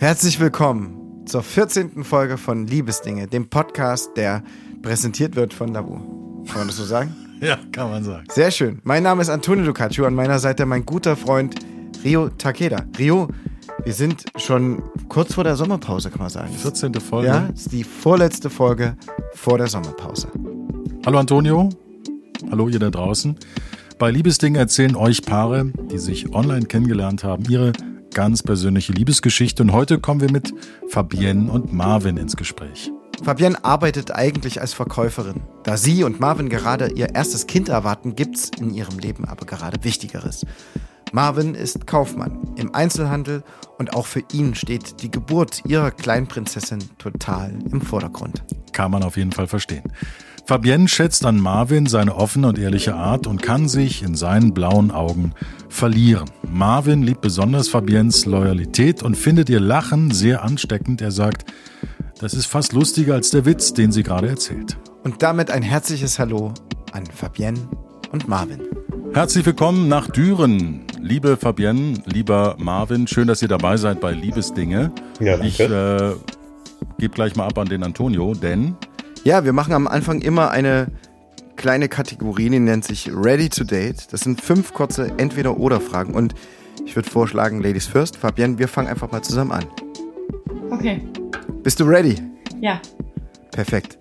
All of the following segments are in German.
Herzlich willkommen zur 14. Folge von Liebesdinge, dem Podcast, der präsentiert wird von Labu. Kann man das so sagen? Ja, kann man sagen. Sehr schön. Mein Name ist Antonio Lucaccio, an meiner Seite mein guter Freund Rio Takeda. Rio, wir sind schon kurz vor der Sommerpause, kann man sagen. 14. Folge. Ja, das ist die vorletzte Folge vor der Sommerpause. Hallo Antonio. Hallo ihr da draußen. Bei Liebesdingen erzählen euch Paare, die sich online kennengelernt haben, ihre ganz persönliche Liebesgeschichte. Und heute kommen wir mit Fabienne und Marvin ins Gespräch. Fabienne arbeitet eigentlich als Verkäuferin. Da sie und Marvin gerade ihr erstes Kind erwarten, gibt's in ihrem Leben aber gerade Wichtigeres. Marvin ist Kaufmann im Einzelhandel und auch für ihn steht die Geburt ihrer Kleinprinzessin total im Vordergrund. Kann man auf jeden Fall verstehen. Fabienne schätzt an Marvin seine offene und ehrliche Art und kann sich in seinen blauen Augen verlieren. Marvin liebt besonders Fabiennes Loyalität und findet ihr Lachen sehr ansteckend. Er sagt, das ist fast lustiger als der Witz, den sie gerade erzählt. Und damit ein herzliches Hallo an Fabienne und Marvin. Herzlich willkommen nach Düren, liebe Fabienne, lieber Marvin. Schön, dass ihr dabei seid bei Liebesdinge. Ja, danke. Ich äh, gebe gleich mal ab an den Antonio, denn Ja, wir machen am Anfang immer eine kleine Kategorie, die nennt sich Ready to Date. Das sind fünf kurze Entweder-Oder-Fragen und ich würde vorschlagen, Ladies first. Fabienne, wir fangen einfach mal zusammen an. Okay, Bist du ready? ja, Perfekt.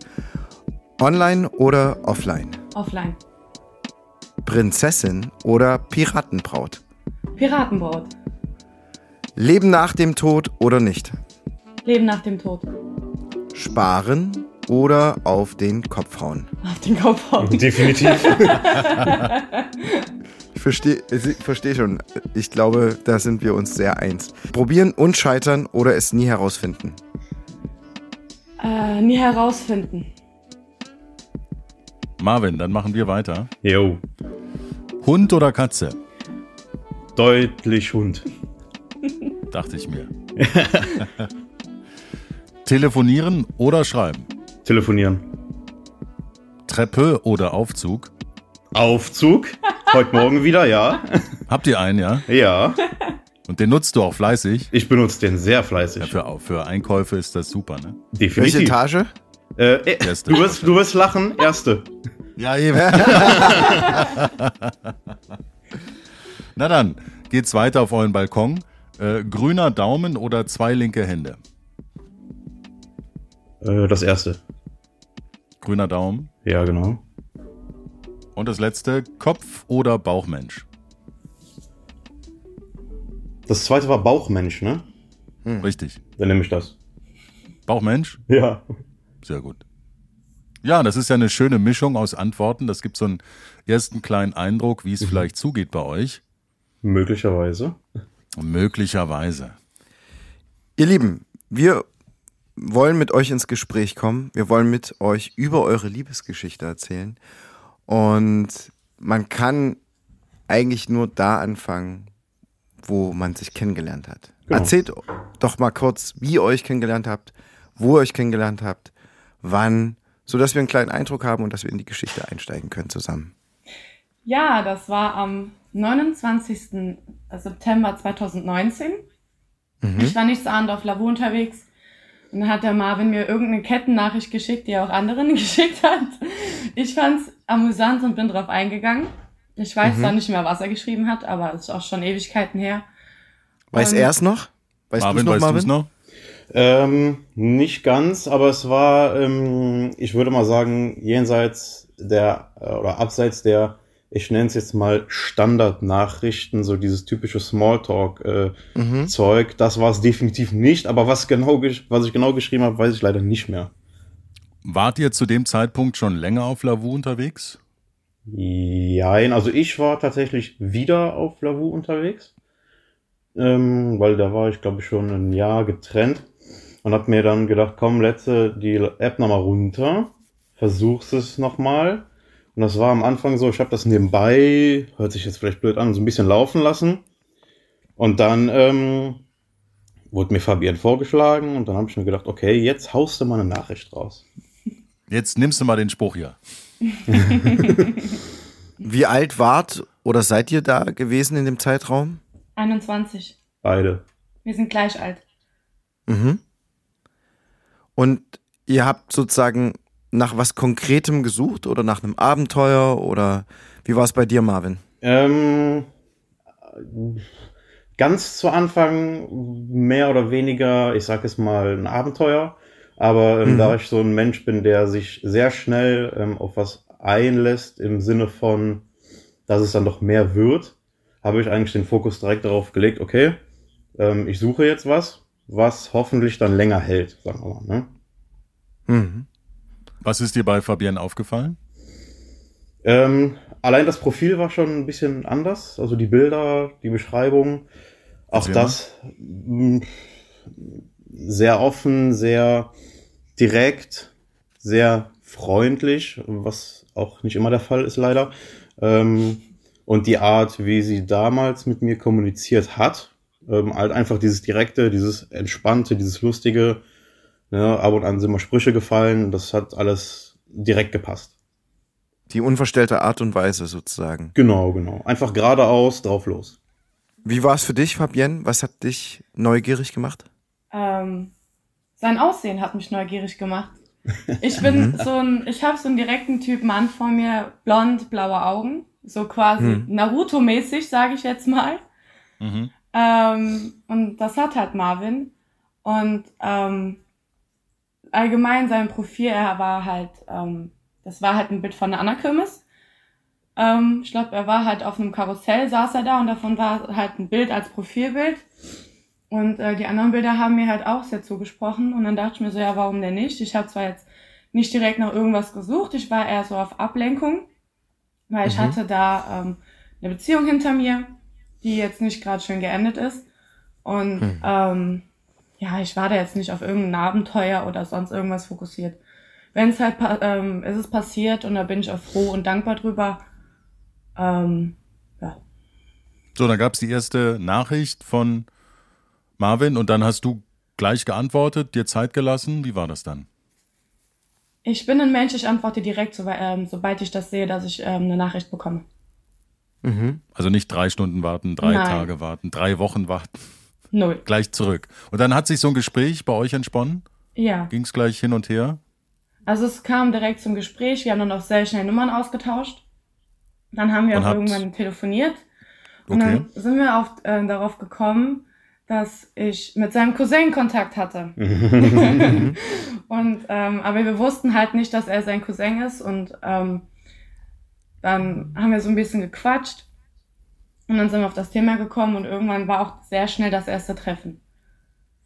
Online oder offline? offline. Prinzessin oder Piratenbraut? Piratenbraut. Leben nach dem Tod oder nicht? Leben nach dem Tod. Sparen oder auf den Kopf hauen? Auf den Kopf hauen. Definitiv. Ich verstehe ich versteh schon. Ich glaube, da sind wir uns sehr eins. Probieren und scheitern oder es nie herausfinden? Äh, nie herausfinden. Marvin, dann machen wir weiter. Jo, Hund oder Katze? deutlich Hund. Dachte ich mir. Telefonieren oder schreiben? Telefonieren. Treppe oder Aufzug? Aufzug. Heute Morgen wieder, ja. Habt ihr einen, ja? Ja. Und den nutzt du auch fleißig? Ich benutze den sehr Ja, fleißig. für, für Einkäufe ist das super, ne? Welche Definitiv. Etage? Äh, äh, Erste. du, wirst, du wirst lachen. Erste. Ja, eben. Na dann, geht's weiter auf euren Balkon. Äh, grüner Daumen oder zwei linke Hände? Äh, das erste. Grüner Daumen. Ja, genau. Und das letzte, Kopf- oder Bauchmensch? Das zweite war Bauchmensch, ne? Richtig. Dann nehme ich das. Bauchmensch? Ja. Sehr gut. Ja, das ist ja eine schöne Mischung aus Antworten. Das gibt so einen ersten kleinen Eindruck, wie es vielleicht zugeht bei euch. Möglicherweise. Möglicherweise. Ihr Lieben, wir wollen mit euch ins Gespräch kommen. Wir wollen mit euch über eure Liebesgeschichte erzählen. Und man kann eigentlich nur da anfangen, wo man sich kennengelernt hat. Genau. Erzählt doch mal kurz, wie ihr euch kennengelernt habt, wo ihr euch kennengelernt habt, wann, sodass wir einen kleinen Eindruck haben und dass wir in die Geschichte einsteigen können zusammen. Ja, das war am 29. September 2019. Ich war nicht so abend auf Lavu unterwegs. Dann hat der Marvin mir irgendeine Kettennachricht geschickt, die er auch anderen geschickt hat. Ich fand's amüsant und bin drauf eingegangen. Ich weiß zwar nicht mehr, was er geschrieben hat, aber es ist auch schon Ewigkeiten her. Weiß er es noch? Weißt Marvin, noch, weißt du es Marvin? noch? Ähm, nicht ganz, aber es war, ähm, ich würde mal sagen, jenseits der äh, oder abseits der, ich nenne es jetzt mal Standardnachrichten, so dieses typische Smalltalk-Zeug. Das war es definitiv nicht, aber was genau, was ich genau geschrieben habe, weiß ich leider nicht mehr. Wart ihr zu dem Zeitpunkt schon länger auf Lavu unterwegs? Jein, also ich war tatsächlich wieder auf Lavu unterwegs, ähm, weil da war ich glaube ich schon ein Jahr getrennt und hab mir dann gedacht, komm, letzte die App nochmal runter, versuch's es nochmal. Und das war am Anfang so, ich habe das nebenbei, hört sich jetzt vielleicht blöd an, so ein bisschen laufen lassen. Und dann ähm, wurde mir Fabienne vorgeschlagen und dann habe ich mir gedacht, okay, jetzt haust du mal eine Nachricht raus. Jetzt nimmst du mal den Spruch hier. Wie alt wart oder seid ihr da gewesen in dem Zeitraum? 21. Beide. Wir sind gleich alt. Mhm. Und ihr habt sozusagen nach was Konkretem gesucht oder nach einem Abenteuer oder wie war es bei dir, Marvin? Ähm, ganz zu Anfang mehr oder weniger, ich sag es mal, ein Abenteuer. Aber ähm, mhm. da ich so ein Mensch bin, der sich sehr schnell ähm, auf was einlässt, im Sinne von, dass es dann doch mehr wird, habe ich eigentlich den Fokus direkt darauf gelegt, okay, ähm, ich suche jetzt was, was hoffentlich dann länger hält, sagen wir mal. Ne? Mhm. Was ist dir bei Fabienne aufgefallen? Ähm, allein das Profil war schon ein bisschen anders, also die Bilder, die Beschreibung, auch das mh, mm, sehr offen, sehr direkt, sehr freundlich, was auch nicht immer der Fall ist leider. Ähm, und die Art, wie sie damals mit mir kommuniziert hat, ähm, halt einfach dieses direkte, dieses entspannte, dieses lustige, ne, ab und an sind mal Sprüche gefallen, das hat alles direkt gepasst. Die unverstellte Art und Weise sozusagen. Genau, genau. Einfach geradeaus, drauf los. Wie war es für dich, Fabienne? Was hat dich neugierig gemacht? Ähm, sein Aussehen hat mich neugierig gemacht. Ich bin mhm. so ein, ich habe so einen direkten Typ Mann vor mir, blond, blaue Augen, so quasi mhm. Naruto-mäßig, sage ich jetzt mal. Mhm. Ähm, und das hat halt Marvin. Und ähm, allgemein sein Profil, er war halt, ähm, das war halt ein Bild von einer Anna-Kirmes. Ähm, ich glaube, er war halt auf einem Karussell, saß er da und davon war halt ein Bild als Profilbild. Und äh, die anderen Bilder haben mir halt auch sehr zugesprochen. Und dann dachte ich mir so, ja, warum denn nicht? Ich habe zwar jetzt nicht direkt nach irgendwas gesucht, ich war eher so auf Ablenkung, weil mhm. ich hatte da ähm, eine Beziehung hinter mir, die jetzt nicht gerade schön geendet ist. Und mhm. ähm, ja, ich war da jetzt nicht auf irgendein Abenteuer oder sonst irgendwas fokussiert. Wenn es halt, ähm, ist es passiert und da bin ich auch froh und dankbar drüber. Ähm, ja. So, dann gab es die erste Nachricht von Marvin und dann hast du gleich geantwortet, dir Zeit gelassen. Wie war das dann? Ich bin ein Mensch, ich antworte direkt, so, ähm, sobald ich das sehe, dass ich ähm, eine Nachricht bekomme. Mhm. Also nicht drei Stunden warten, drei Nein. Tage warten, drei Wochen warten. Null. Gleich zurück. Und dann hat sich so ein Gespräch bei euch entsponnen? Ja. Ging es gleich hin und her? Also es kam direkt zum Gespräch. Wir haben dann auch sehr schnell Nummern ausgetauscht. Dann haben wir und auch irgendwann telefoniert. Und okay. dann sind wir auf, äh, darauf gekommen, dass ich mit seinem Cousin Kontakt hatte. und ähm, aber wir wussten halt nicht, dass er sein Cousin ist und ähm, dann haben wir so ein bisschen gequatscht und dann sind wir auf das Thema gekommen und irgendwann war auch sehr schnell das erste Treffen.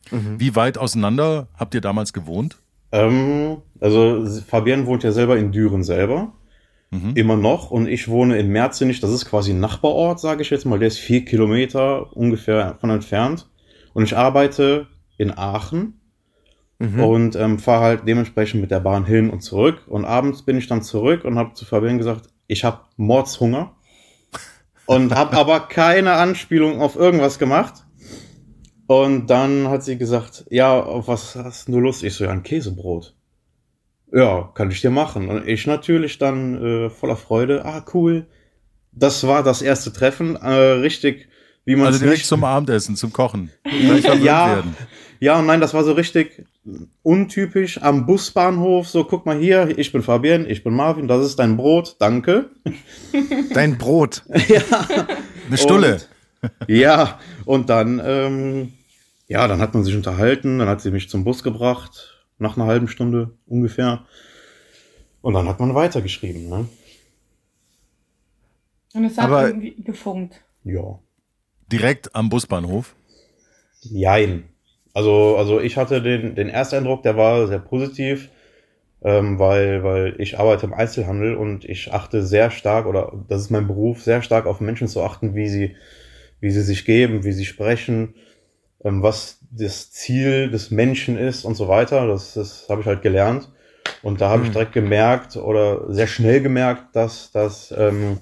Mhm. Wie weit auseinander habt ihr damals gewohnt? Ähm, also Fabian wohnt ja selber in Düren selber. Mhm. Immer noch. Und ich wohne in Merzenich, das ist quasi ein Nachbarort, sage ich jetzt mal. Der ist vier Kilometer ungefähr von entfernt. Und ich arbeite in Aachen mhm. und ähm, fahre halt dementsprechend mit der Bahn hin und zurück. Und abends bin ich dann zurück und habe zu Fabian gesagt, ich habe Mordshunger und habe aber keine Anspielung auf irgendwas gemacht. Und dann hat sie gesagt, ja, auf was hast du Lust? Ich so, ja, ein Käsebrot. Ja, kann ich dir machen. Und ich natürlich dann äh, voller Freude, ah, cool. Das war das erste Treffen, äh, richtig wie man Also direkt zum Abendessen, zum Kochen. ja, ja und nein, das war so richtig untypisch am Busbahnhof. So, guck mal hier, ich bin Fabian, ich bin Marvin, das ist dein Brot, danke. Dein Brot. ja. Eine Stulle. Und, ja, und dann, ähm, ja, dann hat man sich unterhalten, dann hat sie mich zum Bus gebracht, nach einer halben Stunde ungefähr. Und dann hat man weitergeschrieben, ne? Und es hat Aber, irgendwie gefunkt. Ja. Direkt am Busbahnhof? Jein. Also, also ich hatte den, den Ersteindruck, der war sehr positiv, ähm, weil, weil ich arbeite im Einzelhandel und ich achte sehr stark, oder das ist mein Beruf, sehr stark auf Menschen zu achten, wie sie, wie sie sich geben, wie sie sprechen, ähm, was das Ziel des Menschen ist und so weiter. Das, das habe ich halt gelernt. Und da habe mhm. ich direkt gemerkt oder sehr schnell gemerkt, dass das ähm,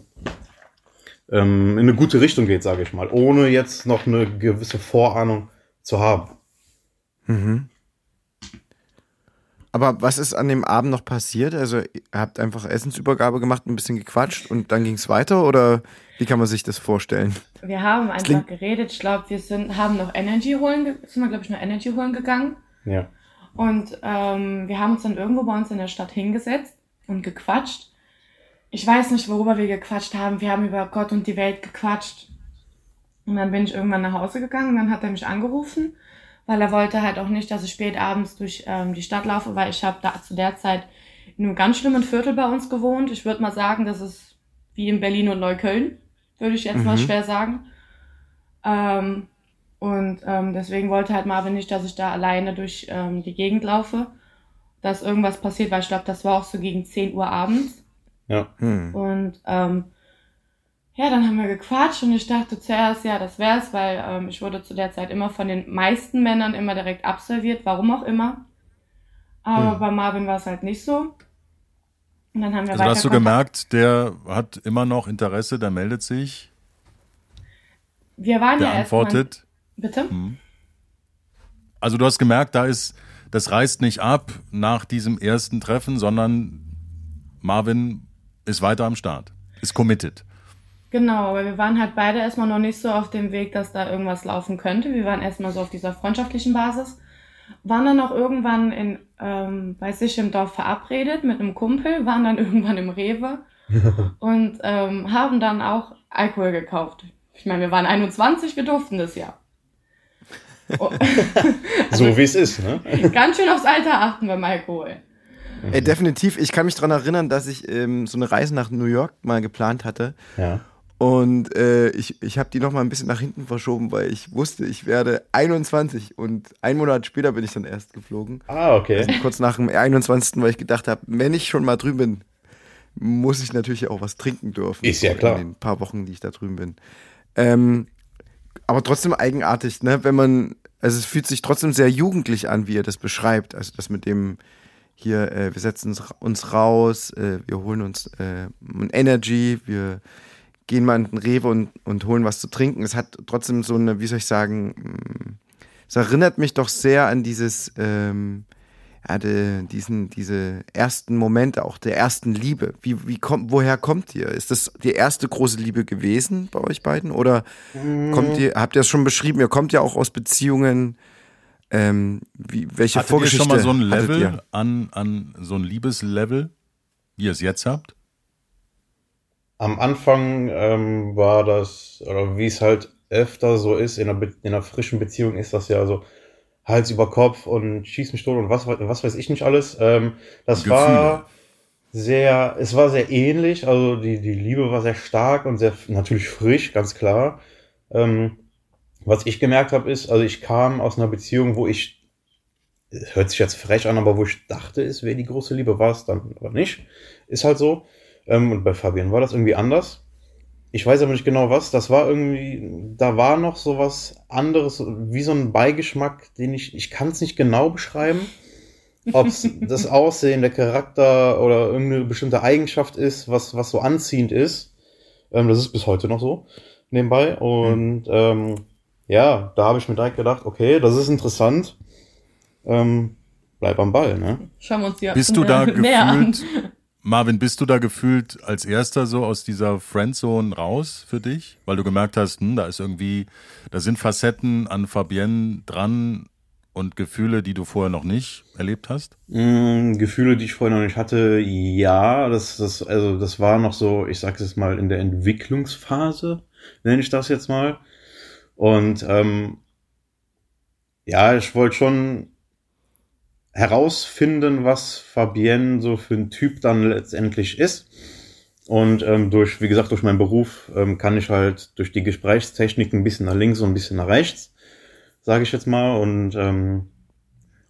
ähm, in eine gute Richtung geht, sage ich mal, ohne jetzt noch eine gewisse Vorahnung zu haben. Mhm. Aber was ist an dem Abend noch passiert? Also ihr habt einfach Essensübergabe gemacht, ein bisschen gequatscht und dann ging es weiter oder wie kann man sich das vorstellen? Wir haben einfach geredet. Ich glaube, wir sind, haben noch Energy holen, sind wir glaube ich noch Energy holen gegangen. Ja. Und ähm, wir haben uns dann irgendwo bei uns in der Stadt hingesetzt und gequatscht. Ich weiß nicht, worüber wir gequatscht haben. Wir haben über Gott und die Welt gequatscht. Und dann bin ich irgendwann nach Hause gegangen. Dann hat er mich angerufen, weil er wollte halt auch nicht, dass ich spät abends durch ähm, die Stadt laufe, weil ich habe da zu der Zeit in einem ganz schlimmen Viertel bei uns gewohnt. Ich würde mal sagen, das ist wie in Berlin und Neukölln, würde ich jetzt mhm. mal schwer sagen. Ähm, und ähm, deswegen wollte halt Marvin nicht, dass ich da alleine durch ähm, die Gegend laufe, dass irgendwas passiert, weil ich glaube, das war auch so gegen 10 Uhr abends. Ja. Hm. Und ähm, ja, dann haben wir gequatscht und ich dachte zuerst, ja, das wär's, weil ähm, ich wurde zu der Zeit immer von den meisten Männern immer direkt absolviert, warum auch immer. Aber hm. bei Marvin war es halt nicht so. Und dann haben wir also hast du gemerkt, der hat immer noch Interesse, der meldet sich. Wir waren der ja antwortet. Bitte? Hm. Also du hast gemerkt, da ist, das reißt nicht ab nach diesem ersten Treffen, sondern Marvin ist weiter am Start, ist committed. Genau, aber wir waren halt beide erstmal noch nicht so auf dem Weg, dass da irgendwas laufen könnte. Wir waren erstmal so auf dieser freundschaftlichen Basis. Waren dann auch irgendwann in, ähm, bei sich im Dorf verabredet mit einem Kumpel, waren dann irgendwann im Rewe und ähm, haben dann auch Alkohol gekauft. Ich meine, wir waren 21, wir durften das ja. Oh. also, so wie es ist, ne? Ganz schön aufs Alter achten beim Alkohol. Ey, definitiv. Ich kann mich daran erinnern, dass ich ähm, so eine Reise nach New York mal geplant hatte. Ja. Und äh, ich, ich habe die noch mal ein bisschen nach hinten verschoben, weil ich wusste, ich werde 21 und ein Monat später bin ich dann erst geflogen. Ah, okay. Also kurz nach dem 21., weil ich gedacht habe, wenn ich schon mal drüben bin, muss ich natürlich auch was trinken dürfen. Ist ja klar. In den paar Wochen, die ich da drüben bin. Ähm, aber trotzdem eigenartig, ne? Wenn man, also es fühlt sich trotzdem sehr jugendlich an, wie er das beschreibt. Also das mit dem hier, äh, wir setzen uns raus, äh, wir holen uns äh, Energy, wir gehen mal in den Rewe und, und holen was zu trinken. Es hat trotzdem so eine, wie soll ich sagen, mm, es erinnert mich doch sehr an dieses, ähm, ja, diesen, diese ersten Momente, auch der ersten Liebe. Wie, wie kommt, woher kommt ihr? Ist das die erste große Liebe gewesen bei euch beiden? Oder mhm. kommt ihr, habt ihr das schon beschrieben, ihr kommt ja auch aus Beziehungen, ähm, wie, welche Hattet Vorgeschichte ihr schon mal so ein Level an, an so ein Liebeslevel, wie ihr es jetzt habt? Am Anfang ähm, war das, oder wie es halt öfter so ist, in einer, in einer frischen Beziehung ist das ja so Hals über Kopf und schieß mich tot und was, was weiß ich nicht alles. Ähm, das Gefühle. war sehr, es war sehr ähnlich, also die, die Liebe war sehr stark und sehr natürlich frisch, ganz klar. Ähm, was ich gemerkt habe, ist, also ich kam aus einer Beziehung, wo ich, hört sich jetzt frech an, aber wo ich dachte, es wäre die große Liebe, war es dann aber nicht. Ist halt so. Ähm, und bei Fabian war das irgendwie anders. Ich weiß aber nicht genau was. Das war irgendwie, da war noch so was anderes, wie so ein Beigeschmack, den ich, ich kann es nicht genau beschreiben. Ob es das Aussehen, der Charakter oder irgendeine bestimmte Eigenschaft ist, was, was so anziehend ist. Ähm, das ist bis heute noch so, nebenbei. Und ähm, ja, da habe ich mir direkt gedacht, okay, das ist interessant. Ähm, bleib am Ball, ne? Schauen wir uns die Bist du da gefühlt, Marvin, bist du da gefühlt als erster so aus dieser Friendzone raus für dich? Weil du gemerkt hast, hm, da ist irgendwie, da sind Facetten an Fabienne dran und Gefühle, die du vorher noch nicht erlebt hast? Mm, Gefühle, die ich vorher noch nicht hatte, ja. Das, das, also das war noch so, ich sag es mal, in der Entwicklungsphase, nenne ich das jetzt mal. Und ähm, ja, ich wollte schon herausfinden, was Fabienne so für ein Typ dann letztendlich ist. Und ähm, durch, wie gesagt, durch meinen Beruf ähm, kann ich halt durch die Gesprächstechnik ein bisschen nach links und ein bisschen nach rechts, sage ich jetzt mal. Und, ähm,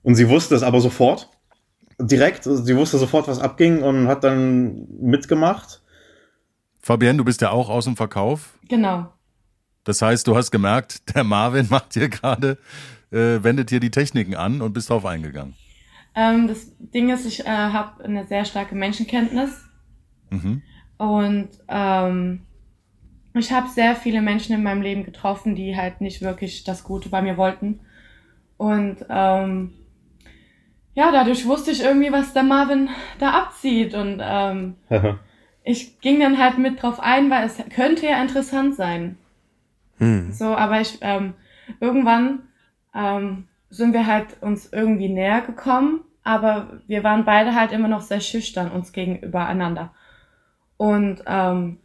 und sie wusste es aber sofort, direkt. Also sie wusste sofort, was abging und hat dann mitgemacht. Fabienne, du bist ja auch aus dem Verkauf. Genau. Das heißt, du hast gemerkt, der Marvin macht dir gerade, äh, wendet dir die Techniken an und bist darauf eingegangen. Ähm, das Ding ist, ich äh, habe eine sehr starke Menschenkenntnis. Mhm. Und ähm, ich habe sehr viele Menschen in meinem Leben getroffen, die halt nicht wirklich das Gute bei mir wollten. Und ähm, ja, dadurch wusste ich irgendwie, was der Marvin da abzieht. Und ähm, ich ging dann halt mit drauf ein, weil es könnte ja interessant sein. Hm. So, aber ich ähm, irgendwann ähm, sind wir halt uns irgendwie näher gekommen, aber wir waren beide halt immer noch sehr schüchtern uns gegenüber einander. Und ähm,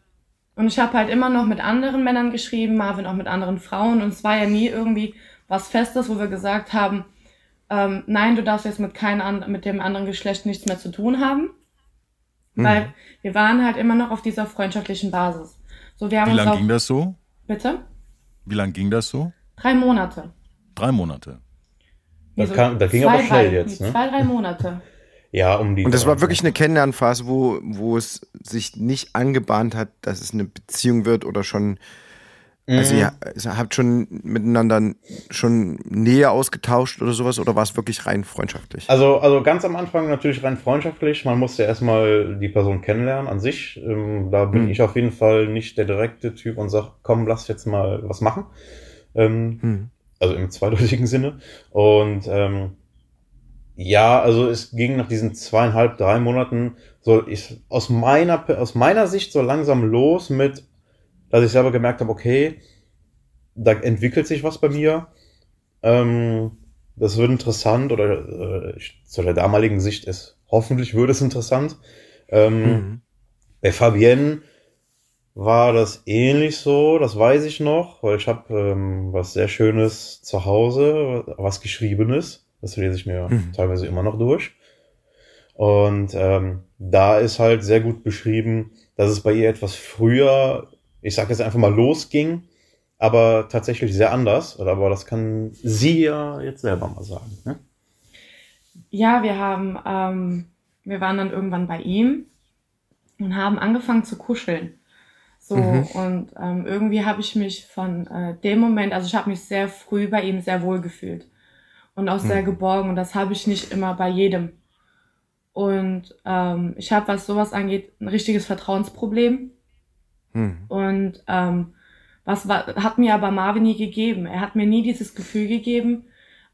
und ich habe halt immer noch mit anderen Männern geschrieben, Marvin auch mit anderen Frauen. Und es war ja nie irgendwie was Festes, wo wir gesagt haben, ähm, nein, du darfst jetzt mit, keinem, mit dem anderen Geschlecht nichts mehr zu tun haben. Mhm. Weil wir waren halt immer noch auf dieser freundschaftlichen Basis. So, wir haben Wie lange ging das so? Bitte? Wie lange ging das so? Drei Monate. Drei Monate. Das, kann, das ging zwei, aber schnell drei, jetzt, ne? Zwei, drei Monate. Ja, um die. Und das war wirklich eine Kennenlernphase, wo, wo es sich nicht angebahnt hat, dass es eine Beziehung wird oder schon. Mhm. Also ihr, ihr habt schon miteinander schon näher ausgetauscht oder sowas oder war es wirklich rein freundschaftlich? Also, also ganz am Anfang natürlich rein freundschaftlich. Man musste erstmal die Person kennenlernen an sich. Ähm, da bin mhm. ich auf jeden Fall nicht der direkte Typ und sag, komm, lass jetzt mal was machen. Ähm, mhm. Also im zweideutigen Sinne. Und ähm, ja, also es ging nach diesen zweieinhalb, drei Monaten so ich, aus meiner aus meiner Sicht so langsam los mit, dass ich selber gemerkt habe, okay, da entwickelt sich was bei mir. Ähm, das wird interessant oder äh, zu der damaligen Sicht ist hoffentlich würde es interessant. Ähm, mhm. Bei Fabienne war das ähnlich so, das weiß ich noch, weil ich habe ähm, was sehr Schönes zu Hause, was Geschriebenes. Das lese ich mir mhm. teilweise immer noch durch. Und ähm, da ist halt sehr gut beschrieben, dass es bei ihr etwas früher, ich sage jetzt einfach mal, losging, aber tatsächlich sehr anders. Aber das kann sie ja jetzt selber mal sagen. Ne? Ja, wir haben, ähm, wir waren dann irgendwann bei ihm und haben angefangen zu kuscheln. So, mhm. und ähm, irgendwie habe ich mich von äh, dem Moment, also ich habe mich sehr früh bei ihm sehr wohl gefühlt und auch sehr hm. geborgen. Und das habe ich nicht immer bei jedem. Und ähm, ich habe, was sowas angeht, ein richtiges Vertrauensproblem. Hm. Und ähm, was war, hat mir aber Marvin nie gegeben. Er hat mir nie dieses Gefühl gegeben,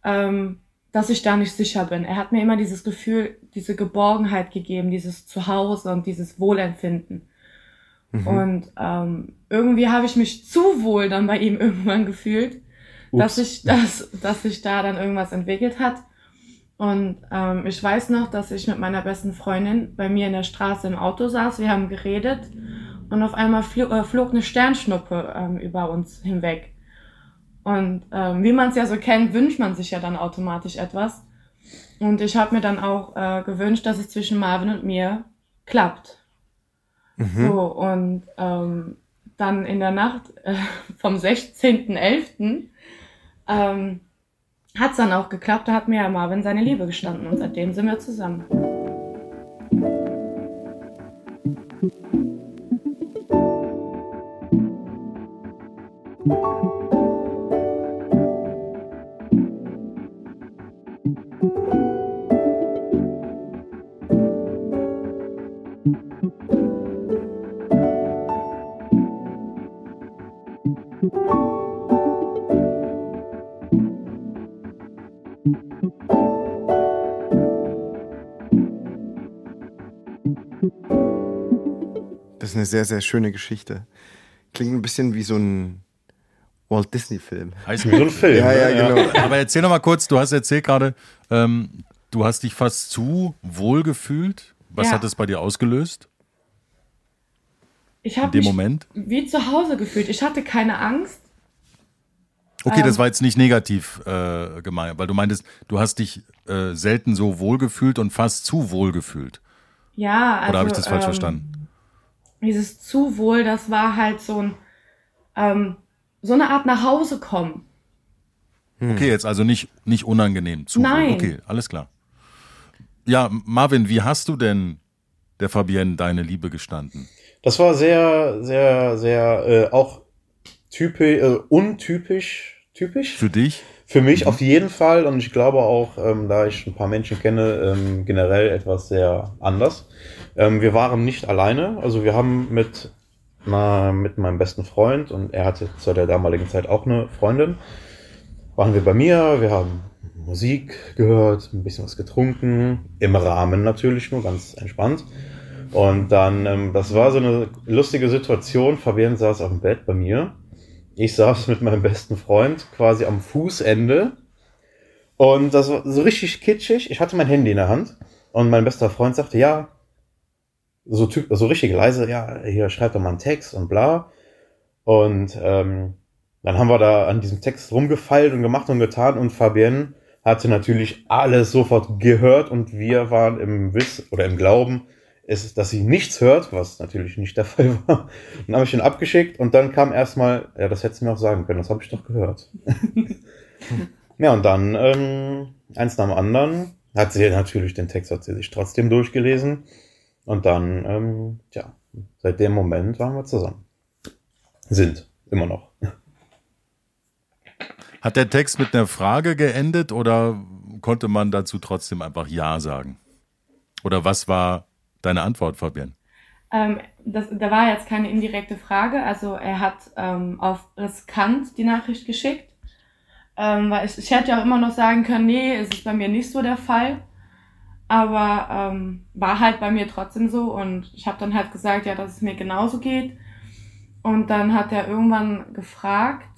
ähm, dass ich da nicht sicher bin. Er hat mir immer dieses Gefühl, diese Geborgenheit gegeben, dieses Zuhause und dieses Wohlempfinden. Mhm. Und ähm, irgendwie habe ich mich zu wohl dann bei ihm irgendwann gefühlt dass sich dass, dass sich da dann irgendwas entwickelt hat. Und ähm, ich weiß noch, dass ich mit meiner besten Freundin bei mir in der Straße im Auto saß. Wir haben geredet und auf einmal flog, äh, flog eine Sternschnuppe ähm, über uns hinweg. Und ähm, wie man es ja so kennt, wünscht man sich ja dann automatisch etwas. Und ich habe mir dann auch äh, gewünscht, dass es zwischen Marvin und mir klappt. Mhm. So, und ähm, dann in der Nacht äh, vom 16.11 ähm, hat es dann auch geklappt. Da hat mir Marvin seine Liebe gestanden und seitdem sind wir zusammen. Das ist eine sehr, sehr schöne Geschichte. Klingt ein bisschen wie so ein Walt Disney-Film. Heißt wie so ein Film. ja, ja, ne? genau. Aber erzähl noch mal kurz, du hast erzählt gerade, ähm, du hast dich fast zu wohl gefühlt. Was ja. hat das bei dir ausgelöst? Ich habe mich Moment? wie zu Hause gefühlt. Ich hatte keine Angst. Okay, ähm, das war jetzt nicht negativ äh, gemeint, weil du meintest, du hast dich äh, selten so wohl gefühlt und fast zu wohl gefühlt. Ja, also, Oder habe ich das falsch ähm, verstanden? Dieses zu wohl, das war halt so ein, ähm, so eine Art nach Hause kommen. Hm. Okay, jetzt also nicht, nicht unangenehm. Zu Nein. Wohl. Okay, alles klar. Ja, Marvin, wie hast du denn der Fabienne deine Liebe gestanden? Das war sehr, sehr, sehr äh, auch typisch, äh, untypisch, typisch. Für dich? Für mich mhm. auf jeden Fall und ich glaube auch, ähm, da ich ein paar Menschen kenne, ähm, generell etwas sehr anders. Ähm, wir waren nicht alleine, also wir haben mit, na, mit meinem besten Freund und er hatte zu der damaligen Zeit auch eine Freundin, waren wir bei mir, wir haben Musik gehört, ein bisschen was getrunken, im Rahmen natürlich nur, ganz entspannt. Und dann, ähm, das war so eine lustige Situation. Fabian saß auf dem Bett bei mir. Ich saß mit meinem besten Freund quasi am Fußende. Und das war so richtig kitschig. Ich hatte mein Handy in der Hand. Und mein bester Freund sagte, ja, so, typ, so richtig leise, ja, hier schreibt doch mal einen Text und bla. Und ähm, dann haben wir da an diesem Text rumgefeilt und gemacht und getan. Und Fabienne hatte natürlich alles sofort gehört. Und wir waren im Wiss oder im Glauben, ist, dass sie nichts hört, was natürlich nicht der Fall war. Dann habe ich ihn abgeschickt und dann kam erstmal, ja, das hättest du mir auch sagen können, das habe ich doch gehört. ja, und dann ähm, eins nach dem anderen hat sie natürlich den Text hat sie sich trotzdem durchgelesen und dann, ähm, tja, seit dem Moment waren wir zusammen. Sind immer noch. Hat der Text mit einer Frage geendet oder konnte man dazu trotzdem einfach Ja sagen? Oder was war deine Antwort, Fabian? Ähm, das, da war jetzt keine indirekte Frage. Also er hat ähm, auf riskant die Nachricht geschickt. Ähm, weil ich, ich hätte ja auch immer noch sagen können, nee, es ist bei mir nicht so der Fall. Aber ähm, war halt bei mir trotzdem so und ich habe dann halt gesagt, ja, dass es mir genauso geht. Und dann hat er irgendwann gefragt,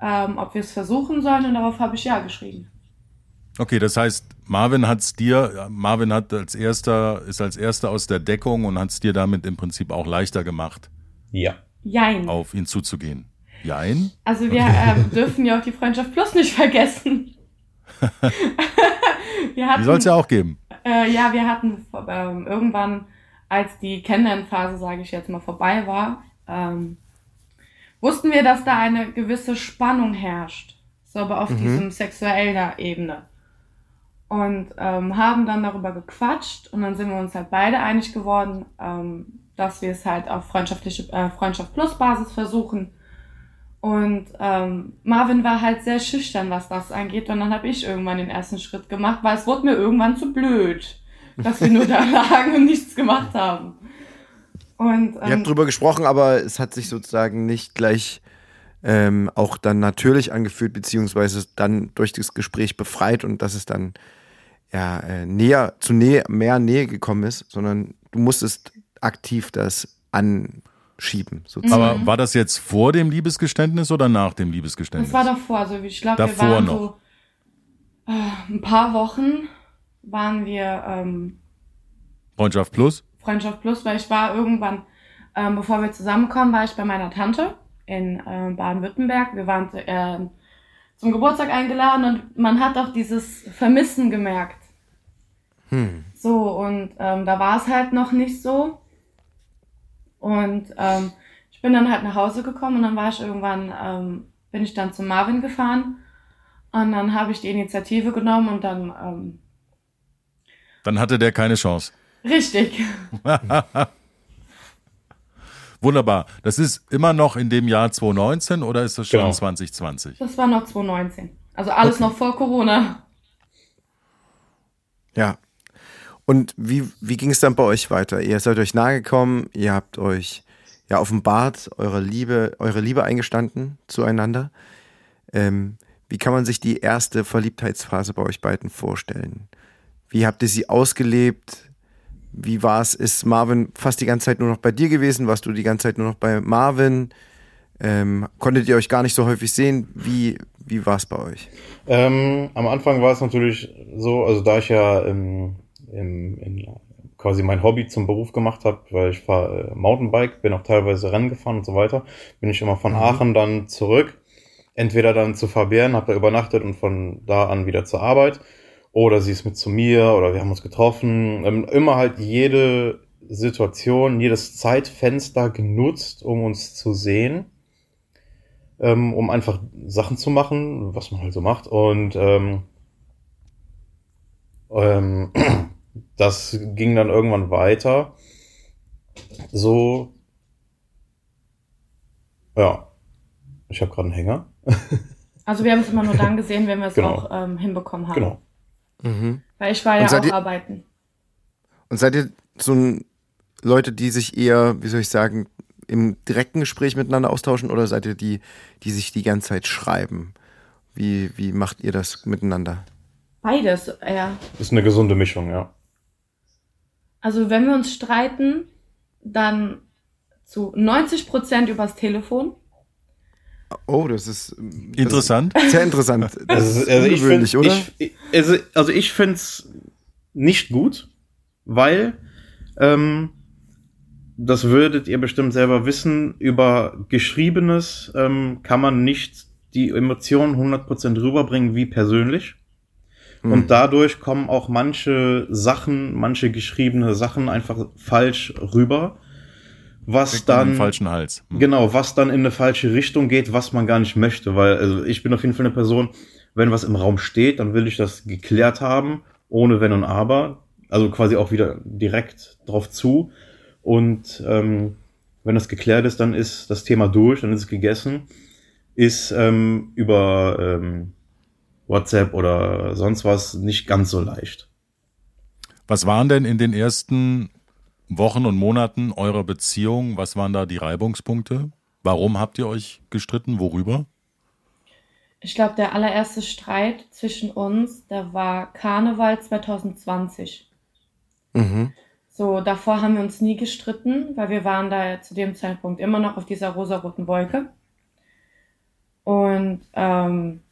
ähm, ob wir es versuchen sollen und darauf habe ich ja geschrieben. Okay, das heißt, Marvin hat's dir, Marvin hat als erster, ist als erster aus der Deckung und hat es dir damit im Prinzip auch leichter gemacht. Ja. Jein. Auf ihn zuzugehen. Jein? Also wir ähm, dürfen ja auch die Freundschaft Plus nicht vergessen. wir die soll es ja auch geben. Äh, ja, wir hatten ähm, irgendwann, als die Kennenlernphase, sage ich jetzt mal, vorbei war, ähm, wussten wir, dass da eine gewisse Spannung herrscht. So aber auf mhm. diesem sexuellen Ebene und ähm, haben dann darüber gequatscht und dann sind wir uns halt beide einig geworden, ähm, dass wir es halt auf freundschaftliche äh, Freundschaft plus Basis versuchen. Und ähm, Marvin war halt sehr schüchtern, was das angeht. Und dann habe ich irgendwann den ersten Schritt gemacht, weil es wurde mir irgendwann zu blöd, dass wir nur da lagen und nichts gemacht haben. Und, ähm, Ihr habt drüber gesprochen, aber es hat sich sozusagen nicht gleich ähm, auch dann natürlich angefühlt, beziehungsweise dann durch das Gespräch befreit und dass es dann ja, äh, näher zu Nähe, mehr Nähe gekommen ist, sondern du musstest aktiv das anschieben. Sozusagen. Aber war das jetzt vor dem Liebesgeständnis oder nach dem Liebesgeständnis? Das war davor. Also ich glaube, wir waren noch. so äh, ein paar Wochen waren wir ähm, Freundschaft Plus? Freundschaft Plus, weil ich war irgendwann, ähm, bevor wir zusammenkommen, war ich bei meiner Tante in äh, Baden-Württemberg. Wir waren äh, zum Geburtstag eingeladen und man hat auch dieses Vermissen gemerkt. Hm. So, und ähm, da war es halt noch nicht so. Und ähm, ich bin dann halt nach Hause gekommen und dann war ich irgendwann, ähm, bin ich dann zu Marvin gefahren. Und dann habe ich die Initiative genommen und dann. Ähm, dann hatte der keine Chance. Richtig. Wunderbar. Das ist immer noch in dem Jahr 2019 oder ist das schon genau. 2020? Das war noch 2019. Also alles okay. noch vor Corona. Ja, und wie, wie ging es dann bei euch weiter? Ihr seid euch nahegekommen, ihr habt euch ja offenbart, eure Liebe, eure Liebe eingestanden zueinander. Ähm, wie kann man sich die erste Verliebtheitsphase bei euch beiden vorstellen? Wie habt ihr sie ausgelebt? Wie war es? Ist Marvin fast die ganze Zeit nur noch bei dir gewesen? Warst du die ganze Zeit nur noch bei Marvin? Ähm, konntet ihr euch gar nicht so häufig sehen? Wie, wie war es bei euch? Ähm, am Anfang war es natürlich so, also da ich ja ähm, im, in, quasi mein Hobby zum Beruf gemacht habe, weil ich fahre äh, Mountainbike, bin auch teilweise Rennen gefahren und so weiter, bin ich immer von mhm. Aachen dann zurück, entweder dann zu Fabienne, habe da übernachtet und von da an wieder zur Arbeit, oder sie ist mit zu mir oder wir haben uns getroffen, ähm, immer halt jede Situation, jedes Zeitfenster genutzt, um uns zu sehen, ähm, um einfach Sachen zu machen, was man halt so macht und ähm, ähm, das ging dann irgendwann weiter. So, ja, ich habe gerade einen Hänger. also wir haben es immer nur dann gesehen, wenn wir es genau. auch ähm, hinbekommen haben. Genau. Mhm. Weil ich war ja auch ihr, arbeiten. Und seid ihr so ein Leute, die sich eher, wie soll ich sagen, im direkten Gespräch miteinander austauschen oder seid ihr die, die sich die ganze Zeit schreiben? Wie, wie macht ihr das miteinander? Beides, ja. Ist eine gesunde Mischung, ja. Also wenn wir uns streiten, dann zu 90 Prozent übers Telefon. Oh, das ist das interessant. Ist sehr interessant. Das ist also ungewöhnlich, oder? Ich, also, also ich finde es nicht gut, weil ähm, das würdet ihr bestimmt selber wissen, über Geschriebenes ähm, kann man nicht die Emotionen 100% rüberbringen wie persönlich. Mhm. Und dadurch kommen auch manche Sachen, manche geschriebene Sachen einfach falsch rüber. Was dann. Den falschen Hals. Mhm. Genau, was dann in eine falsche Richtung geht, was man gar nicht möchte. Weil also ich bin auf jeden Fall eine Person, wenn was im Raum steht, dann will ich das geklärt haben, ohne Wenn und Aber. Also quasi auch wieder direkt drauf zu. Und ähm, wenn das geklärt ist, dann ist das Thema durch, dann ist es gegessen. Ist ähm, über ähm, WhatsApp oder sonst was nicht ganz so leicht. Was waren denn in den ersten Wochen und Monaten eurer Beziehung, was waren da die Reibungspunkte? Warum habt ihr euch gestritten? Worüber? Ich glaube, der allererste Streit zwischen uns, der war Karneval 2020. Mhm. So, davor haben wir uns nie gestritten, weil wir waren da zu dem Zeitpunkt immer noch auf dieser rosaroten Wolke. Und ähm,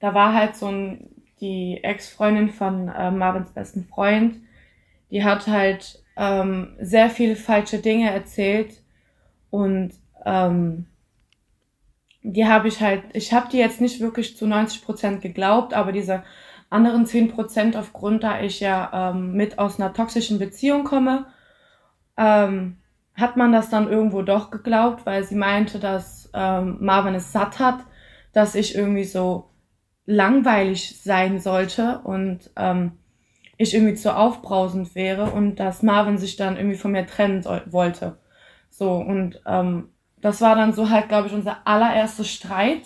da war halt so ein, die Ex-Freundin von äh, Marvins besten Freund, die hat halt ähm, sehr viele falsche Dinge erzählt und ähm, die habe ich halt, ich habe die jetzt nicht wirklich zu 90 Prozent geglaubt, aber diese anderen 10 Prozent aufgrund, da ich ja ähm, mit aus einer toxischen Beziehung komme, ähm, hat man das dann irgendwo doch geglaubt, weil sie meinte, dass ähm, Marvin es satt hat, dass ich irgendwie so langweilig sein sollte und ähm, ich irgendwie zu aufbrausend wäre und dass Marvin sich dann irgendwie von mir trennen soll, wollte. So, und ähm, das war dann so halt, glaube ich, unser allererster Streit.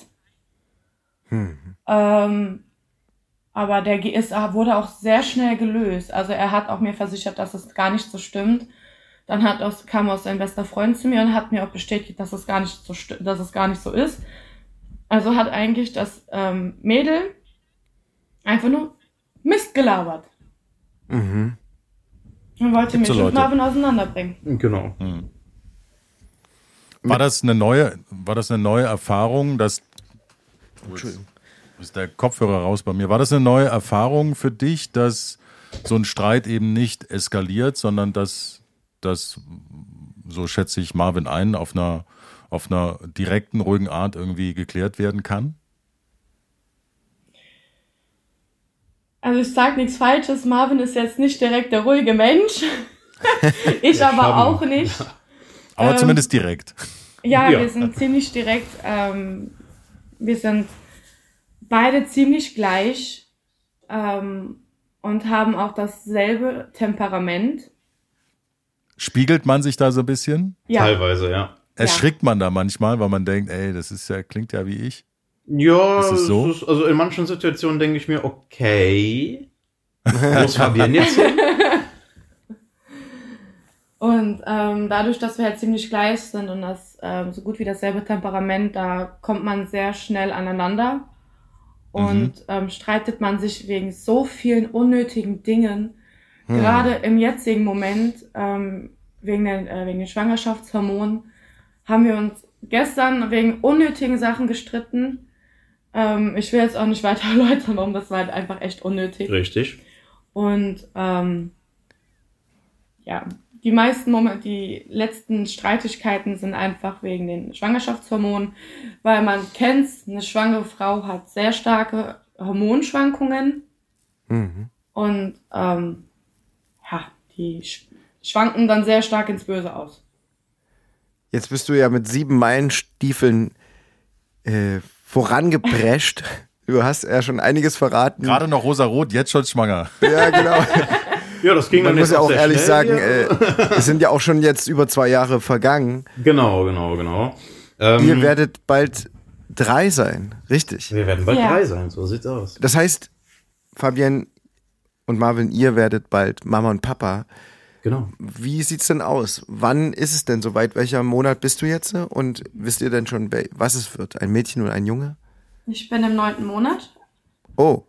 Hm. Ähm, aber der ist, wurde auch sehr schnell gelöst. Also er hat auch mir versichert, dass es gar nicht so stimmt. Dann hat aus, kam aus sein bester Freund zu mir und hat mir auch bestätigt, dass es gar nicht so, dass es gar nicht so ist. Also hat eigentlich das ähm, Mädel einfach nur Mist gelabert. Mhm. Und wollte mich so und Marvin auseinanderbringen. Genau. Mhm. War das eine neue, war das eine neue Erfahrung, dass Entschuldigung. Ist der Kopfhörer raus bei mir. War das eine neue Erfahrung für dich, dass so ein Streit eben nicht eskaliert, sondern dass das, so schätze ich Marvin ein, auf einer auf einer direkten, ruhigen Art irgendwie geklärt werden kann? Also ich sage nichts Falsches, Marvin ist jetzt nicht direkt der ruhige Mensch. ich aber auch nicht. Aber ähm, zumindest direkt. Ja, ja, wir sind ziemlich direkt. Ähm, wir sind beide ziemlich gleich ähm, und haben auch dasselbe Temperament. Spiegelt man sich da so ein bisschen? Ja. Teilweise, ja. Erschrickt ja. man da manchmal, weil man denkt, ey, das ist ja, klingt ja wie ich? Ja, ist es so? Ist, also in manchen Situationen denke ich mir, okay, ist Fabian jetzt hin? Und ähm, dadurch, dass wir halt ziemlich gleich sind und das ähm, so gut wie dasselbe Temperament, da kommt man sehr schnell aneinander und mhm. ähm, streitet man sich wegen so vielen unnötigen Dingen. Mhm. Gerade im jetzigen Moment ähm, wegen, der, äh, wegen den Schwangerschaftshormonen haben wir uns gestern wegen unnötigen Sachen gestritten. Ähm, ich will jetzt auch nicht weiter erläutern, warum das war halt einfach echt unnötig. Richtig. Und ähm, ja, die meisten Momente, die letzten Streitigkeiten sind einfach wegen den Schwangerschaftshormonen, weil man kennt, eine schwangere Frau hat sehr starke Hormonschwankungen mhm. und ähm, ja, die schwanken dann sehr stark ins Böse aus. Jetzt bist du ja mit sieben Meilenstiefeln äh, vorangeprescht. Du hast ja schon einiges verraten. Gerade noch rosa-rot, jetzt schon schwanger. Ja, genau. Ja, das ging Man dann muss ja auch ehrlich sagen, äh, es sind ja auch schon jetzt über zwei Jahre vergangen. Genau, genau, genau. Ähm, Ihr werdet bald drei sein, richtig? Wir werden bald ja. drei sein, so sieht's aus. Das heißt, Fabian und Marvin, ihr werdet bald Mama und Papa. Genau. Wie sieht's denn aus? Wann ist es denn soweit? Welcher Monat bist du jetzt? Und wisst ihr denn schon, was es wird? Ein Mädchen oder ein Junge? Ich bin im neunten Monat. Oh.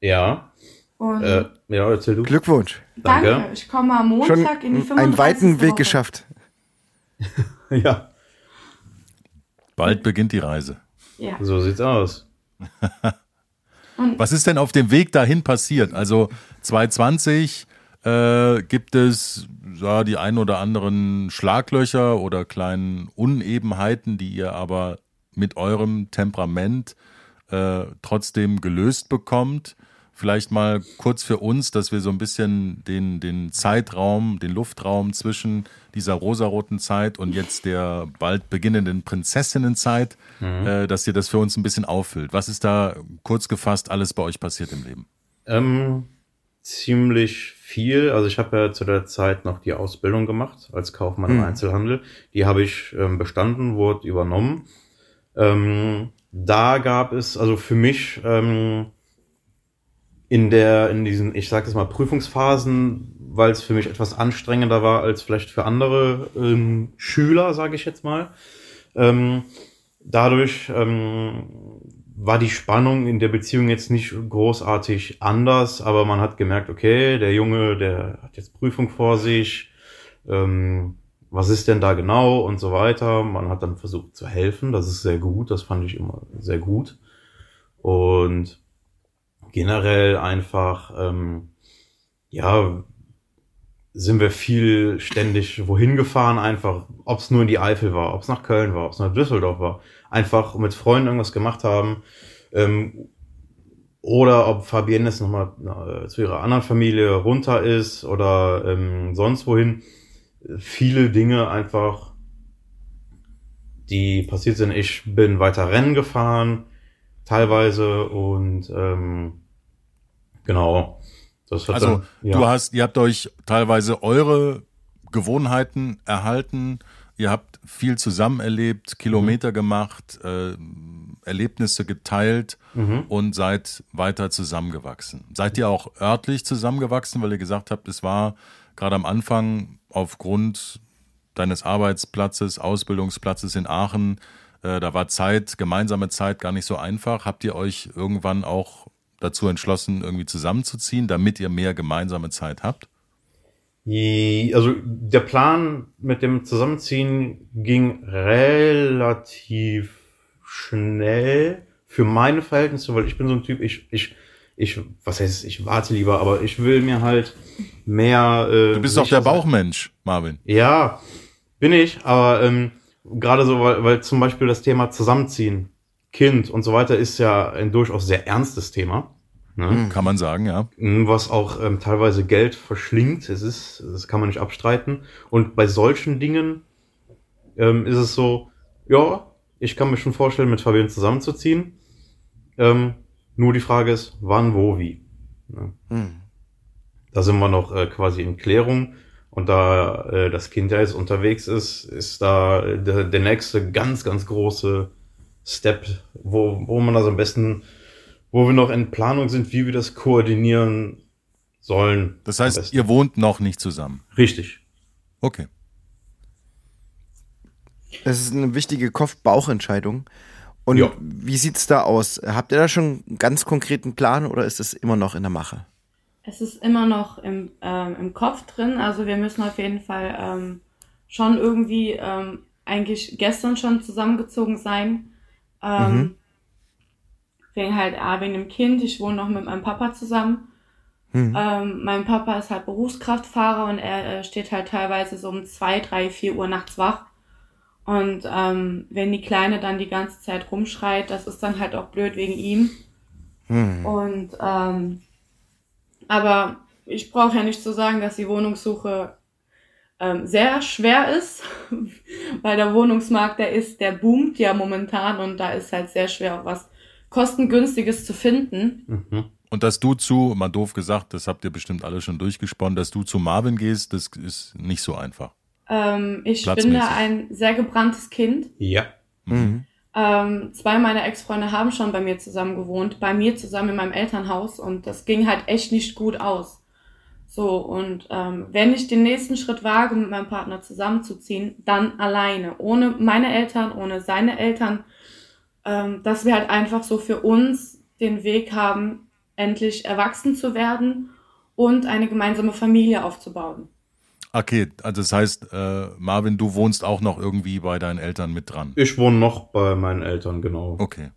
Ja. Und äh, ja, erzähl du. Glückwunsch. Danke. Danke. Ich komme am Montag Schon in die 35. einen weiten Weg geschafft. ja. Bald beginnt die Reise. Ja. So sieht's aus. Was ist denn auf dem Weg dahin passiert? Also 2020 äh, gibt es ja, die ein oder anderen Schlaglöcher oder kleinen Unebenheiten, die ihr aber mit eurem Temperament äh, trotzdem gelöst bekommt. Vielleicht mal kurz für uns, dass wir so ein bisschen den, den Zeitraum, den Luftraum zwischen dieser rosaroten Zeit und jetzt der bald beginnenden Prinzessinnenzeit, mhm. äh, dass ihr das für uns ein bisschen auffüllt. Was ist da kurz gefasst alles bei euch passiert im Leben? Ähm, ziemlich viel. Also ich habe ja zu der Zeit noch die Ausbildung gemacht als Kaufmann mhm. im Einzelhandel. Die habe ich ähm, bestanden, wurde übernommen. Ähm, da gab es also für mich ähm, in der, in diesen, ich sage es mal, Prüfungsphasen, weil es für mich etwas anstrengender war als vielleicht für andere ähm, Schüler, sage ich jetzt mal. Ähm, dadurch ähm, war die Spannung in der Beziehung jetzt nicht großartig anders, aber man hat gemerkt, okay, der Junge, der hat jetzt Prüfung vor sich, ähm, was ist denn da genau und so weiter. Man hat dann versucht zu helfen, das ist sehr gut, das fand ich immer sehr gut. Und generell einfach, ähm, ja, sind wir viel ständig wohin gefahren, einfach, ob es nur in die Eifel war, ob es nach Köln war, ob es nach Düsseldorf war, einfach mit Freunden irgendwas gemacht haben. Ähm, oder ob Fabienne jetzt nochmal äh, zu ihrer anderen Familie runter ist oder ähm, sonst wohin. Viele Dinge einfach, die passiert sind. Ich bin weiter Rennen gefahren, teilweise und ähm, Genau. also dann, ja. du hast, ihr habt euch teilweise eure Gewohnheiten erhalten. Ihr habt viel zusammen erlebt, Kilometer mhm. gemacht, äh, Erlebnisse geteilt mhm. und seid weiter zusammengewachsen. Seid ihr auch örtlich zusammengewachsen, weil ihr gesagt habt, es war gerade am Anfang aufgrund deines Arbeitsplatzes, Ausbildungsplatzes in Aachen, äh, da war Zeit, gemeinsame Zeit gar nicht so einfach. Habt ihr euch irgendwann auch dazu entschlossen, irgendwie zusammenzuziehen, damit ihr mehr gemeinsame Zeit habt? Also der Plan mit dem Zusammenziehen ging relativ schnell für meine Verhältnisse, weil ich bin so ein Typ, ich, ich, ich, was heißt, ich warte lieber, aber ich will mir halt mehr. Äh, du bist doch der Bauchmensch, Marvin. Ja, bin ich, aber ähm, gerade so, weil, weil zum Beispiel das Thema Zusammenziehen Kind und so weiter ist ja ein durchaus sehr ernstes Thema. Ne? Hm, kann man sagen, ja. Hm, was auch ähm, teilweise Geld verschlingt, es ist, das kann man nicht abstreiten. Und bei solchen Dingen ähm, ist es so, ja, ich kann mir schon vorstellen, mit Fabian zusammenzuziehen. Ähm, nur die Frage ist, wann, wo, wie. Ne? Mhm. Da sind wir noch äh, quasi in Klärung. Und da äh, das Kind ja jetzt unterwegs ist, ist da äh, der, der nächste ganz, ganz große Step, wo, wo man also am besten, wo wir noch in Planung sind, wie wir das koordinieren sollen. Das heißt, ihr wohnt noch nicht zusammen. Richtig. Okay. Das ist eine wichtige Kopf-Bauch-Entscheidung. Und ja. wie sieht's da aus? Habt ihr da schon einen ganz konkreten Plan oder ist es immer noch in der Mache? Es ist immer noch im, ähm, im Kopf drin. Also wir müssen auf jeden Fall ähm, schon irgendwie ähm, eigentlich gestern schon zusammengezogen sein. Ähm, mhm. Wegen halt A, wegen dem Kind. Ich wohne noch mit meinem Papa zusammen. Mhm. Ähm, mein Papa ist halt Berufskraftfahrer und er, er steht halt teilweise so um zwei, drei, vier Uhr nachts wach. Und ähm, wenn die Kleine dann die ganze Zeit rumschreit, das ist dann halt auch blöd wegen ihm. Mhm. Und ähm, aber ich brauche ja nicht zu sagen, dass die Wohnungssuche ähm, sehr schwer ist, weil der Wohnungsmarkt, der ist, der boomt ja momentan und da ist halt sehr schwer auch was kostengünstiges zu finden. Mhm. Und dass du zu, mal doof gesagt, das habt ihr bestimmt alle schon durchgesponnen, dass du zu Marvin gehst, das ist nicht so einfach. Ähm, ich bin da ein sehr gebranntes Kind. Ja. Mhm. Ähm, zwei meiner Ex-Freunde haben schon bei mir zusammen gewohnt, bei mir zusammen in meinem Elternhaus und das ging halt echt nicht gut aus. So, und ähm, wenn ich den nächsten Schritt wage, mit meinem Partner zusammenzuziehen, dann alleine, ohne meine Eltern, ohne seine Eltern, ähm, dass wir halt einfach so für uns den Weg haben, endlich erwachsen zu werden und eine gemeinsame Familie aufzubauen. Okay, also das heißt, äh, Marvin, du wohnst auch noch irgendwie bei deinen Eltern mit dran. Ich wohne noch bei meinen Eltern, genau. Okay.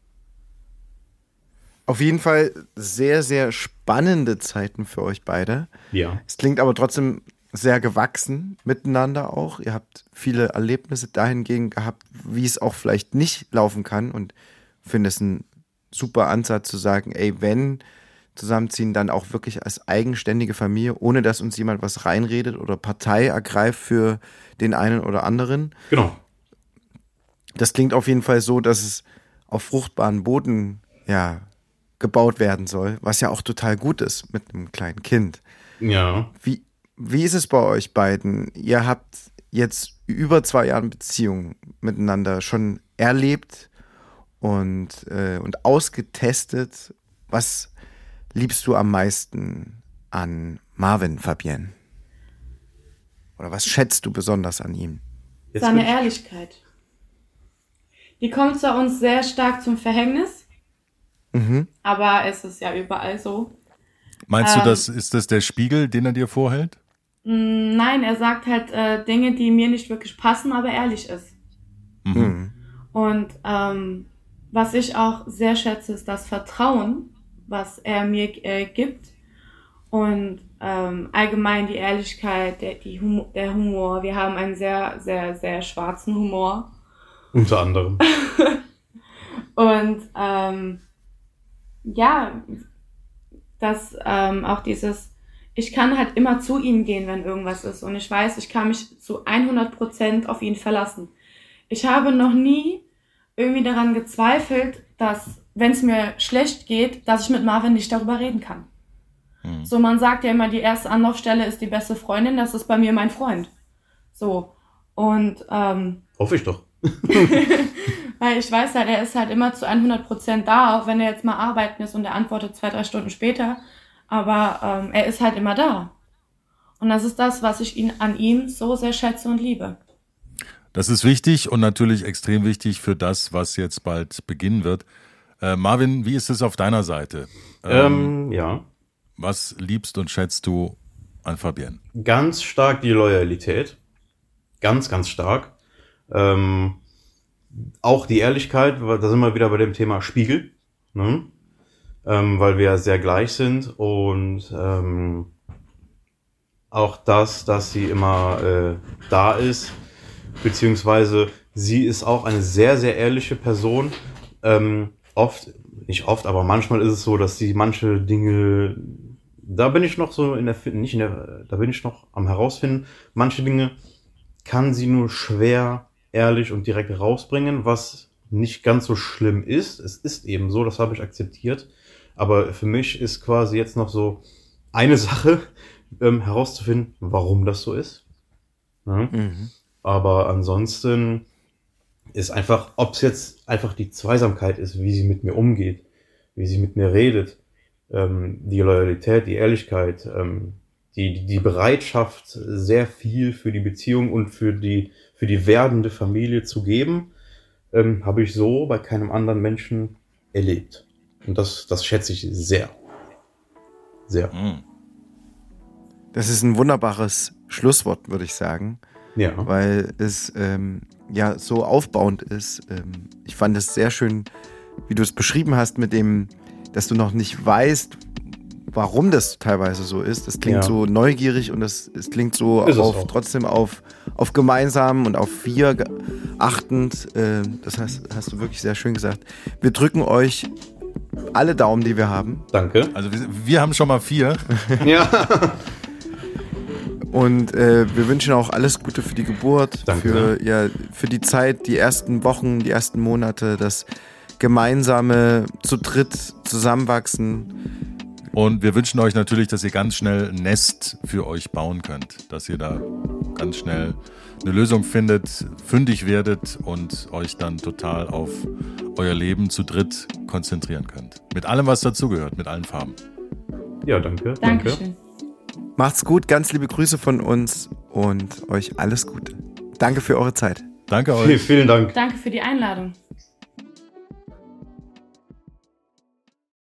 Auf jeden Fall sehr, sehr spannende Zeiten für euch beide. Ja. Es klingt aber trotzdem sehr gewachsen miteinander auch. Ihr habt viele Erlebnisse dahingehend gehabt, wie es auch vielleicht nicht laufen kann und finde es ein super Ansatz zu sagen, ey, wenn zusammenziehen, dann auch wirklich als eigenständige Familie, ohne dass uns jemand was reinredet oder Partei ergreift für den einen oder anderen. Genau. Das klingt auf jeden Fall so, dass es auf fruchtbaren Boden ja gebaut werden soll, was ja auch total gut ist mit einem kleinen Kind. Ja. Wie, wie ist es bei euch beiden? Ihr habt jetzt über zwei Jahre Beziehung miteinander schon erlebt und, äh, und ausgetestet. Was liebst du am meisten an Marvin, Fabienne? Oder was schätzt du besonders an ihm? Jetzt Seine Ehrlichkeit. Die kommt zwar uns sehr stark zum Verhängnis, Mhm. aber es ist ja überall so. Meinst du, Ähm. das ist das der Spiegel, den er dir vorhält? Mm, Nein, er sagt halt äh, Dinge, die mir nicht wirklich passen, aber ehrlich ist. Mhm. Mhm. Und ähm, was ich auch sehr schätze, ist das Vertrauen, was er mir äh, gibt. Und ähm, allgemein die Ehrlichkeit, der, die Humo der Humor. Wir haben einen sehr, sehr, sehr schwarzen Humor. Unter anderem. Und ähm, ja, dass ähm, auch dieses, ich kann halt immer zu ihm gehen, wenn irgendwas ist. Und ich weiß, ich kann mich zu 100% auf ihn verlassen. Ich habe noch nie irgendwie daran gezweifelt, dass, wenn es mir schlecht geht, dass ich mit Marvin nicht darüber reden kann. Mhm. So, man sagt ja immer, die erste Anlaufstelle ist die beste Freundin, das ist bei mir mein Freund. So. Und ähm, Hoffe ich doch. weil ich weiß halt, er ist halt immer zu 100% da, auch wenn er jetzt mal arbeiten ist und er antwortet zwei, drei Stunden später. Aber ähm, er ist halt immer da. Und das ist das, was ich ihn an ihm so sehr schätze und liebe. Das ist wichtig und natürlich extrem wichtig für das, was jetzt bald beginnen wird. Äh, Marvin, wie ist es auf deiner Seite? Ähm, Ähm, ja. was liebst und schätzt du an Fabienne? Ganz stark die Loyalität. Ganz, ganz stark. Ähm, auch die Ehrlichkeit, da sind wir wieder bei dem Thema Spiegel. Ne? Ähm, weil wir sehr gleich sind und ähm, auch das, dass sie immer äh, da ist, beziehungsweise sie ist auch eine sehr, sehr ehrliche Person. Ähm, oft, nicht oft, aber manchmal ist es so, dass sie manche Dinge, da bin ich noch so in der, nicht in der, da bin ich noch am herausfinden, manche Dinge kann sie nur schwer ehrlich und direkt rausbringen, was nicht ganz so schlimm ist. Es ist eben so, das habe ich akzeptiert. Aber für mich ist quasi jetzt noch so eine Sache ähm, herauszufinden, warum das so ist. Ja? Mhm. Aber ansonsten ist einfach, ob es jetzt einfach die Zweisamkeit ist, wie sie mit mir umgeht, wie sie mit mir redet, ähm, die Loyalität, die Ehrlichkeit, ähm, die, die Bereitschaft, sehr viel für die Beziehung und für die, für die werdende Familie zu geben, ähm, habe ich so bei keinem anderen Menschen erlebt. Und das, das schätze ich sehr. Sehr. Mhm. Das ist ein wunderbares Schlusswort, würde ich sagen. Ja. weil es ähm, ja so aufbauend ist. Ähm, ich fand es sehr schön, wie du es beschrieben hast, mit dem, dass du noch nicht weißt, warum das teilweise so ist. Das klingt Ja. so neugierig und das, es klingt so Ist es auf, trotzdem auf, auf gemeinsam und auf wir achtend. Äh, das hast, hast du wirklich sehr schön gesagt. Wir drücken euch alle Daumen, die wir haben. Danke. Also wir, wir haben schon mal vier. Ja. Und äh, wir wünschen auch alles Gute für die Geburt, Danke. für, ja, für die Zeit, die ersten Wochen, die ersten Monate, das gemeinsame zu dritt zusammenwachsen. Und wir wünschen euch natürlich, dass ihr ganz schnell ein Nest für euch bauen könnt. Dass ihr da ganz schnell eine Lösung findet, fündig werdet und euch dann total auf euer Leben zu dritt konzentrieren könnt. Mit allem, was dazugehört, mit allen Farben. Ja, danke. Danke. Dankeschön. Macht's gut, ganz liebe Grüße von uns und euch alles Gute. Danke für eure Zeit. Danke euch. Vielen, vielen Dank. Danke für die Einladung.